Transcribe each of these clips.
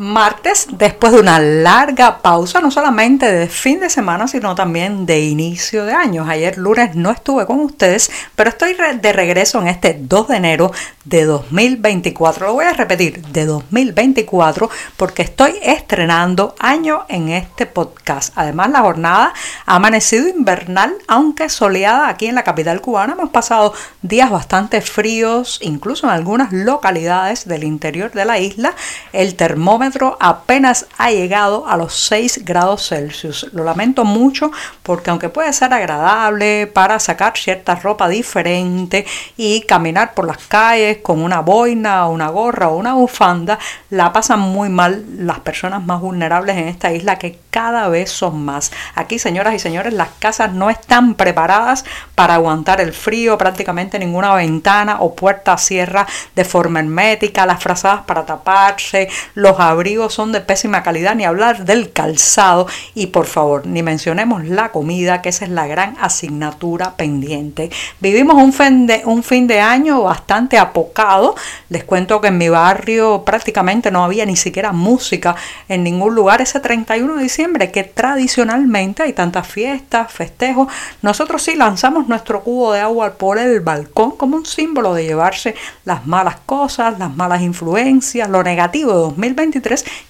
Martes, después de una larga pausa, no solamente de fin de semana, sino también de inicio de años. Ayer lunes no estuve con ustedes, pero estoy de regreso en este 2 de enero de 2024. Lo voy a repetir, de 2024, porque estoy estrenando año en este podcast. Además, la jornada ha amanecido invernal, aunque soleada aquí en la capital cubana. Hemos pasado días bastante fríos, incluso en algunas localidades del interior de la isla. El termómetro apenas ha llegado a los 6 grados Celsius. Lo lamento mucho porque aunque puede ser agradable para sacar cierta ropa diferente y caminar por las calles con una boina, una gorra o una bufanda, la pasan muy mal las personas más vulnerables en esta isla que cada vez son más. Aquí, señoras y señores, las casas no están preparadas para aguantar el frío, prácticamente ninguna ventana o puerta cierra de forma hermética, las frazadas para taparse, los abrigos son de pésima calidad, ni hablar del calzado y por favor, ni mencionemos la comida, que esa es la gran asignatura pendiente. Vivimos un fin de, un fin de año bastante apocado. Les cuento que en mi barrio prácticamente no había ni siquiera música en ningún lugar ese 31 de diciembre, que tradicionalmente hay tantas fiestas, festejos. Nosotros sí lanzamos nuestro cubo de agua por el balcón como un símbolo de llevarse las malas cosas, las malas influencias, lo negativo de 2023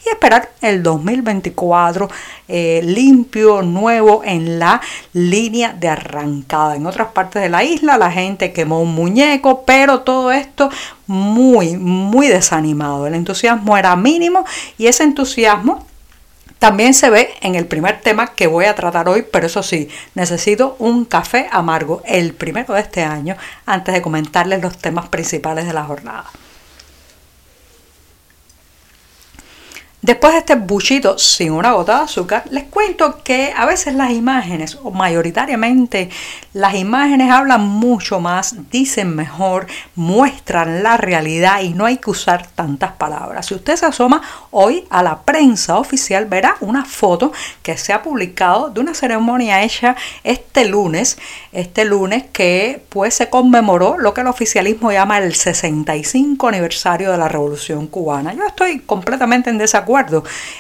y esperar el 2024 eh, limpio, nuevo en la línea de arrancada. En otras partes de la isla la gente quemó un muñeco, pero todo esto muy, muy desanimado. El entusiasmo era mínimo y ese entusiasmo también se ve en el primer tema que voy a tratar hoy, pero eso sí, necesito un café amargo, el primero de este año, antes de comentarles los temas principales de la jornada. Después de este buchito sin una gota de azúcar, les cuento que a veces las imágenes, o mayoritariamente las imágenes hablan mucho más, dicen mejor, muestran la realidad y no hay que usar tantas palabras. Si usted se asoma hoy a la prensa oficial, verá una foto que se ha publicado de una ceremonia hecha este lunes, este lunes que pues se conmemoró lo que el oficialismo llama el 65 aniversario de la Revolución Cubana. Yo estoy completamente en desacuerdo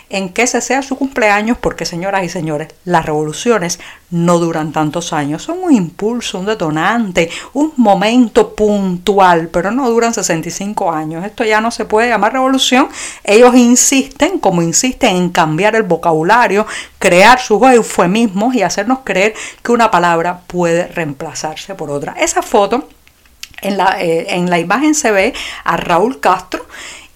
en que ese sea su cumpleaños porque, señoras y señores, las revoluciones no duran tantos años, son un impulso, un detonante, un momento puntual, pero no duran 65 años. Esto ya no se puede llamar revolución. Ellos insisten, como insisten, en cambiar el vocabulario, crear sus eufemismos y hacernos creer que una palabra puede reemplazarse por otra. Esa foto en la, eh, en la, imagen se ve a Raúl Castro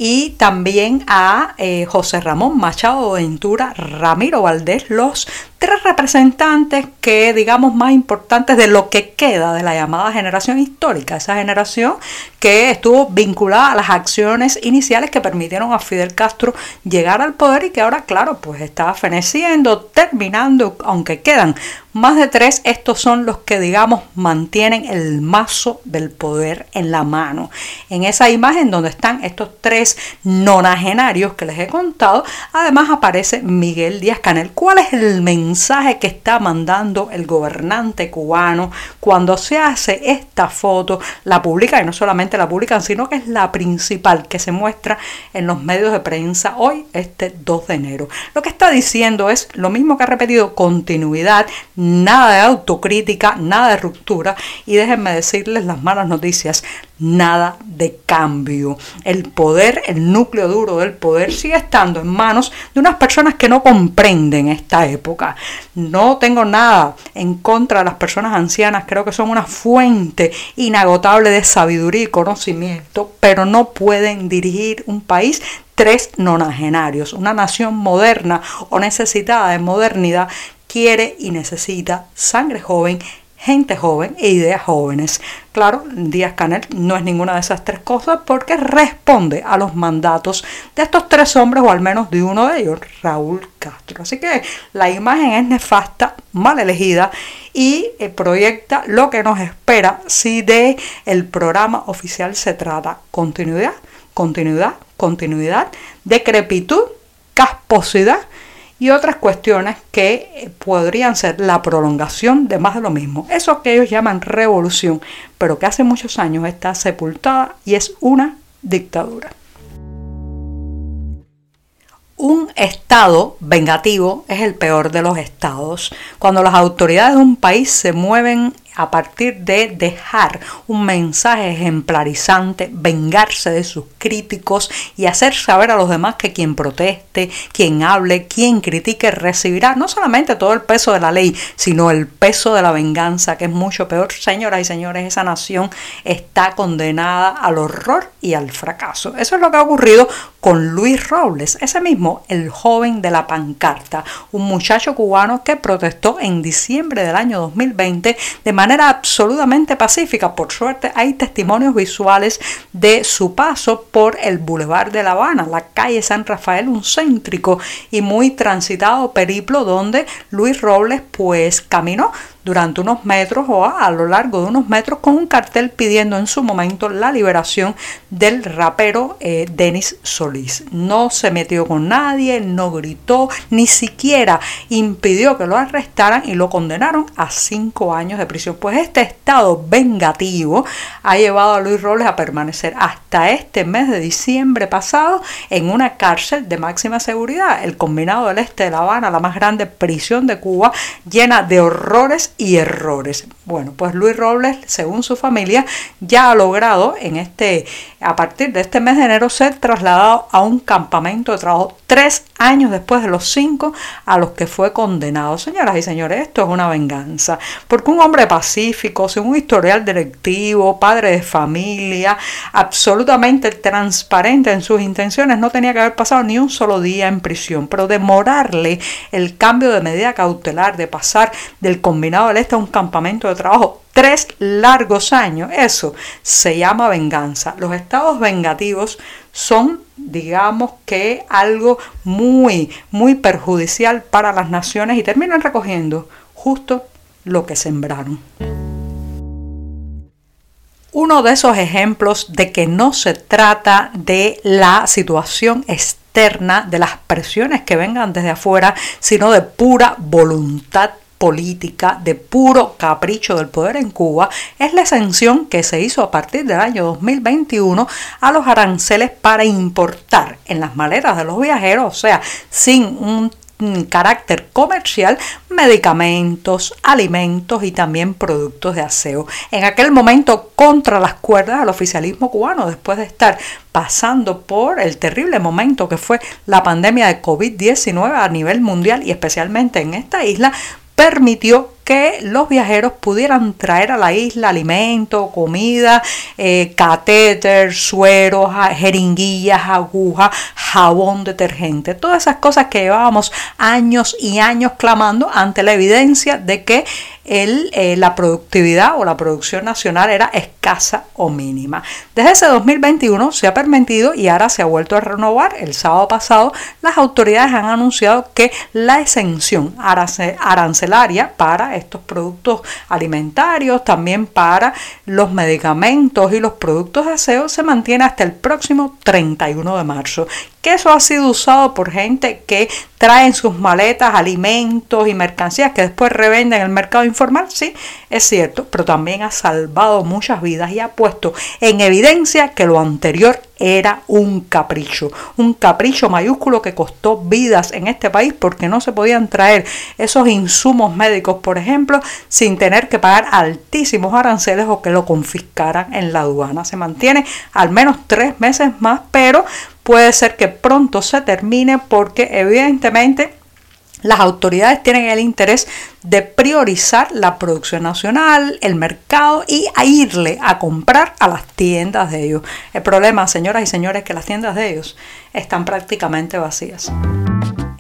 y también a eh, José Ramón Machado Ventura, Ramiro Valdés, los tres representantes que digamos más importantes de lo que queda de la llamada generación histórica, esa generación que estuvo vinculada a las acciones iniciales que permitieron a Fidel Castro llegar al poder y que ahora, claro, pues está feneciendo, terminando, aunque quedan más de tres, estos son los que digamos mantienen el mazo del poder en la mano. En esa imagen donde están estos tres nonagenarios que les he contado, además aparece Miguel Díaz Canel. ¿Cuál es el mensaje? que está mandando el gobernante cubano cuando se hace esta foto, la publica y no solamente la publican, sino que es la principal que se muestra en los medios de prensa hoy, este 2 de enero. Lo que está diciendo es lo mismo que ha repetido, continuidad, nada de autocrítica, nada de ruptura y déjenme decirles las malas noticias, nada de cambio. El poder, el núcleo duro del poder sigue estando en manos de unas personas que no comprenden esta época. No tengo nada en contra de las personas ancianas, creo que son una fuente inagotable de sabiduría y conocimiento, pero no pueden dirigir un país tres nonagenarios. Una nación moderna o necesitada de modernidad quiere y necesita sangre joven gente joven e ideas jóvenes. Claro, Díaz Canel no es ninguna de esas tres cosas porque responde a los mandatos de estos tres hombres o al menos de uno de ellos, Raúl Castro. Así que la imagen es nefasta, mal elegida y eh, proyecta lo que nos espera si de el programa oficial se trata. Continuidad, continuidad, continuidad, decrepitud, casposidad y otras cuestiones que podrían ser la prolongación de más de lo mismo. Eso que ellos llaman revolución, pero que hace muchos años está sepultada y es una dictadura. Un estado vengativo es el peor de los estados. Cuando las autoridades de un país se mueven a partir de dejar un mensaje ejemplarizante, vengarse de sus críticos y hacer saber a los demás que quien proteste, quien hable, quien critique recibirá no solamente todo el peso de la ley, sino el peso de la venganza, que es mucho peor. Señoras y señores, esa nación está condenada al horror y al fracaso. Eso es lo que ha ocurrido con Luis Robles, ese mismo, el joven de la pancarta, un muchacho cubano que protestó en diciembre del año 2020 de manera absolutamente pacífica. Por suerte hay testimonios visuales de su paso por el Boulevard de La Habana, la calle San Rafael, un céntrico y muy transitado periplo donde Luis Robles pues caminó durante unos metros o a, lo largo de unos metros con un cartel pidiendo en su momento la liberación del rapero eh, Denis Solís. No se metió con nadie, no gritó, ni siquiera impidió que lo arrestaran y lo condenaron a cinco años de prisión. Pues este estado vengativo ha llevado a Luis Robles a permanecer hasta este mes de diciembre pasado en una cárcel de máxima seguridad, el combinado del este de La Habana, la más grande prisión de Cuba, llena de horrores y errores. Bueno, pues Luis Robles, según su familia, ya ha logrado en este, a partir de este mes de enero ser trasladado a un campamento de trabajo tres años después de los cinco a los que fue condenado. Señoras y señores, esto es una venganza, porque un hombre pacífico, sin un historial directivo, padre de familia, absolutamente transparente en sus intenciones, no tenía que haber pasado ni un solo día en prisión, pero demorarle el cambio de medida cautelar, de pasar del combinado este a un campamento de trabajo tres largos años, eso se llama venganza. Los estados vengativos son, digamos que, algo muy, muy perjudicial para las naciones y terminan recogiendo justo lo que sembraron. Uno de esos ejemplos de que no se trata de la situación externa, de las presiones que vengan desde afuera, sino de pura voluntad política de puro capricho del poder en Cuba es la exención que se hizo a partir del año 2021 a los aranceles para importar en las maletas de los viajeros, o sea, sin un carácter comercial medicamentos, alimentos y también productos de aseo. En aquel momento contra las cuerdas del oficialismo cubano, después de estar pasando por el terrible momento que fue la pandemia de COVID-19 a nivel mundial y especialmente en esta isla, permitió que los viajeros pudieran traer a la isla alimento, comida, eh, catéter, sueros, jeringuillas, agujas, jabón, detergente, todas esas cosas que llevábamos años y años clamando ante la evidencia de que el, eh, la productividad o la producción nacional era escasa o mínima. Desde ese 2021 se ha permitido y ahora se ha vuelto a renovar. El sábado pasado las autoridades han anunciado que la exención arancelaria para estos productos alimentarios, también para los medicamentos y los productos de aseo se mantiene hasta el próximo 31 de marzo que eso ha sido usado por gente que trae en sus maletas alimentos y mercancías que después revenden en el mercado informal, sí, es cierto, pero también ha salvado muchas vidas y ha puesto en evidencia que lo anterior era un capricho, un capricho mayúsculo que costó vidas en este país porque no se podían traer esos insumos médicos, por ejemplo, sin tener que pagar altísimos aranceles o que lo confiscaran en la aduana. Se mantiene al menos tres meses más, pero puede ser que pronto se termine porque evidentemente las autoridades tienen el interés de priorizar la producción nacional, el mercado y a irle a comprar a las tiendas de ellos. El problema, señoras y señores, es que las tiendas de ellos están prácticamente vacías.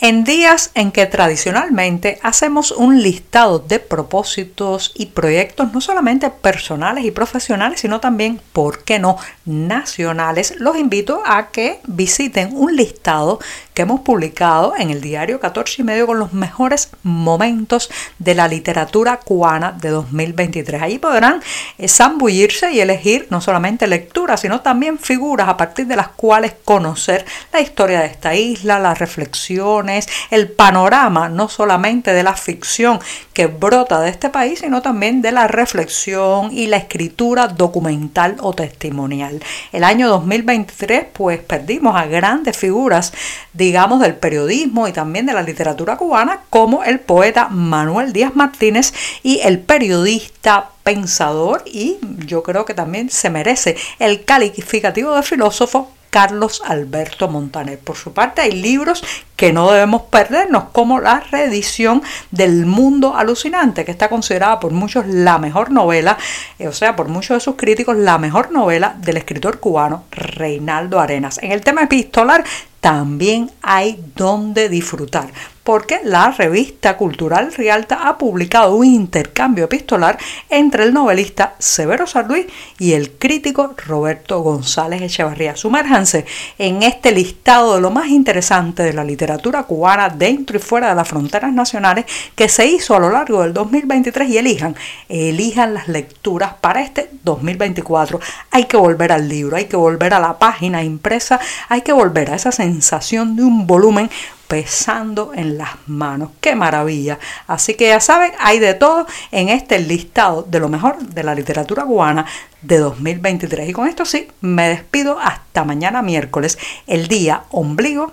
En días en que tradicionalmente hacemos un listado de propósitos y proyectos no solamente personales y profesionales, sino también, ¿por qué no?, nacionales, los invito a que visiten un listado que hemos publicado en el diario 14 y medio con los mejores momentos de la literatura cubana de 2023. Allí podrán eh, zambullirse y elegir no solamente lecturas, sino también figuras a partir de las cuales conocer la historia de esta isla, las reflexiones, el panorama no solamente de la ficción que brota de este país, sino también de la reflexión y la escritura documental o testimonial. El año 2023 pues perdimos a grandes figuras digamos, del periodismo y también de la literatura cubana, como el poeta Manuel Díaz Martínez y el periodista pensador y yo creo que también se merece el calificativo de filósofo Carlos Alberto Montaner. Por su parte, hay libros que no debemos perdernos, como la reedición del Mundo Alucinante, que está considerada por muchos la mejor novela, eh, o sea, por muchos de sus críticos, la mejor novela del escritor cubano Reinaldo Arenas. En el tema epistolar también hay donde disfrutar porque la revista cultural Rialta ha publicado un intercambio epistolar entre el novelista Severo Sarduy y el crítico Roberto González Echevarría. Sumérjanse en este listado de lo más interesante de la literatura cubana dentro y fuera de las fronteras nacionales que se hizo a lo largo del 2023 y elijan, elijan las lecturas para este 2024. Hay que volver al libro, hay que volver a la página impresa, hay que volver a esa sensación de un volumen pesando en las manos. ¡Qué maravilla! Así que ya saben, hay de todo en este listado de lo mejor de la literatura cubana de 2023. Y con esto sí, me despido hasta mañana miércoles, el día ombligo